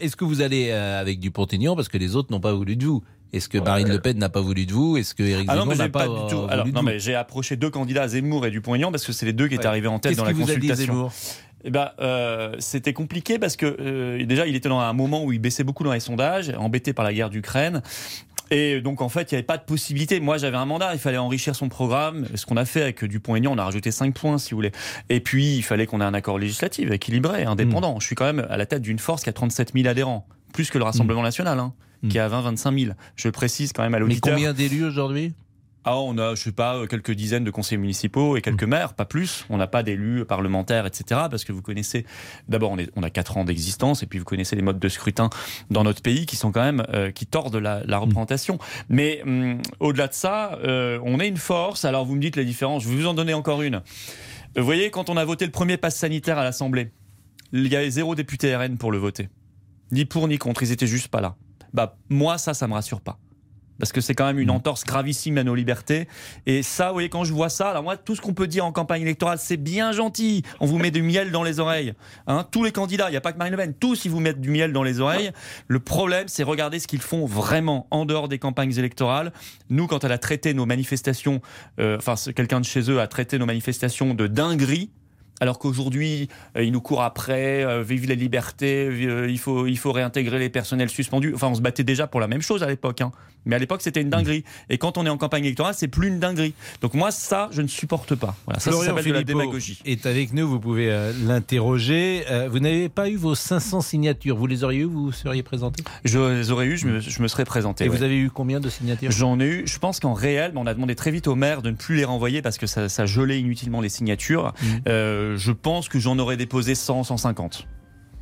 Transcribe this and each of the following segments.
est-ce que vous allez avec Dupont-Aignan parce que les autres n'ont pas voulu de vous? Est-ce que Marine Le Pen n'a pas voulu de vous? Est-ce que Éric ah Zemmour n'a pas, pas, du tout. Alors, non, mais j'ai approché deux candidats, Zemmour et Dupont-Aignan, parce que c'est les deux qui étaient arrivés en tête dans la vous consultation. A dit, eh ben, euh, c'était compliqué parce que euh, déjà, il était dans un moment où il baissait beaucoup dans les sondages, embêté par la guerre d'Ukraine. Et donc, en fait, il n'y avait pas de possibilité. Moi, j'avais un mandat, il fallait enrichir son programme. Ce qu'on a fait avec Dupont-Aignan, on a rajouté 5 points, si vous voulez. Et puis, il fallait qu'on ait un accord législatif, équilibré, indépendant. Hmm. Je suis quand même à la tête d'une force qui a 37 000 adhérents, plus que le Rassemblement hmm. national. Hein qui est à 20-25 000. Je précise quand même à l'auditeur. Mais combien d'élus aujourd'hui? Ah, on a, je sais pas, quelques dizaines de conseillers municipaux et quelques hmm. maires, pas plus. On n'a pas d'élus parlementaires, etc. Parce que vous connaissez, d'abord, on, on, a quatre ans d'existence, et puis vous connaissez les modes de scrutin dans notre pays qui sont quand même, euh, qui tordent la, la hmm. représentation. Mais hum, au-delà de ça, euh, on est une force. Alors vous me dites les différences. Je vais vous en donner encore une. Vous voyez, quand on a voté le premier pass sanitaire à l'Assemblée, il y avait zéro député RN pour le voter. Ni pour ni contre, ils étaient juste pas là bah moi ça, ça me rassure pas parce que c'est quand même une mm. entorse gravissime à nos libertés. Et ça, vous voyez, quand je vois ça, alors moi, tout ce qu'on peut dire en campagne électorale, c'est bien gentil. On vous met du miel dans les oreilles. Hein. tous les candidats, il n'y a pas que Marine Le Pen, tous ils vous mettent du miel dans les oreilles. Le problème, c'est regarder ce qu'ils font vraiment en dehors des campagnes électorales. Nous, quand elle a traité nos manifestations, euh, enfin, quelqu'un de chez eux a traité nos manifestations de dinguerie, alors qu'aujourd'hui, euh, il nous court après, euh, vive la liberté, euh, il, faut, il faut réintégrer les personnels suspendus. Enfin, on se battait déjà pour la même chose à l'époque. Hein. Mais à l'époque, c'était une dinguerie. Et quand on est en campagne électorale, c'est plus une dinguerie. Donc moi, ça, je ne supporte pas. Voilà, ça, ça s'appelle de la démagogie. est avec nous, vous pouvez l'interroger. vous n'avez pas eu vos 500 signatures. Vous les auriez eu, vous seriez présenté? Je les aurais eu, je me, je me serais présenté. Et vous avez eu combien de signatures? J'en ai eu, je pense qu'en réel, on a demandé très vite au maire de ne plus les renvoyer parce que ça, ça gelait inutilement les signatures. Mmh je pense que j'en aurais déposé 100, 150.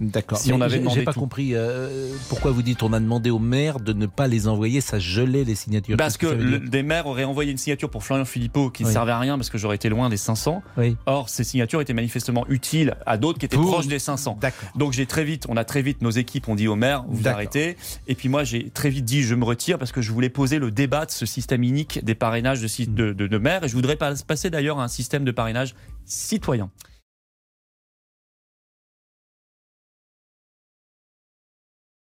D'accord. Si on avait J'ai pas compris euh, pourquoi vous dites on a demandé aux maires de ne pas les envoyer, ça gelait les signatures. Parce que, des maires auraient envoyé une signature pour Florian Philippot qui ne servait à rien parce que j'aurais été loin des 500. Or, ces signatures étaient manifestement utiles à d'autres qui étaient proches des 500. Donc j'ai très vite, on a très vite nos équipes ont dit aux maires vous arrêtez. Et puis moi j'ai très vite dit je me retire parce que je voulais poser le débat de ce système unique des parrainages de, de, de, de maires et je voudrais passer d'ailleurs à un système de parrainage citoyen.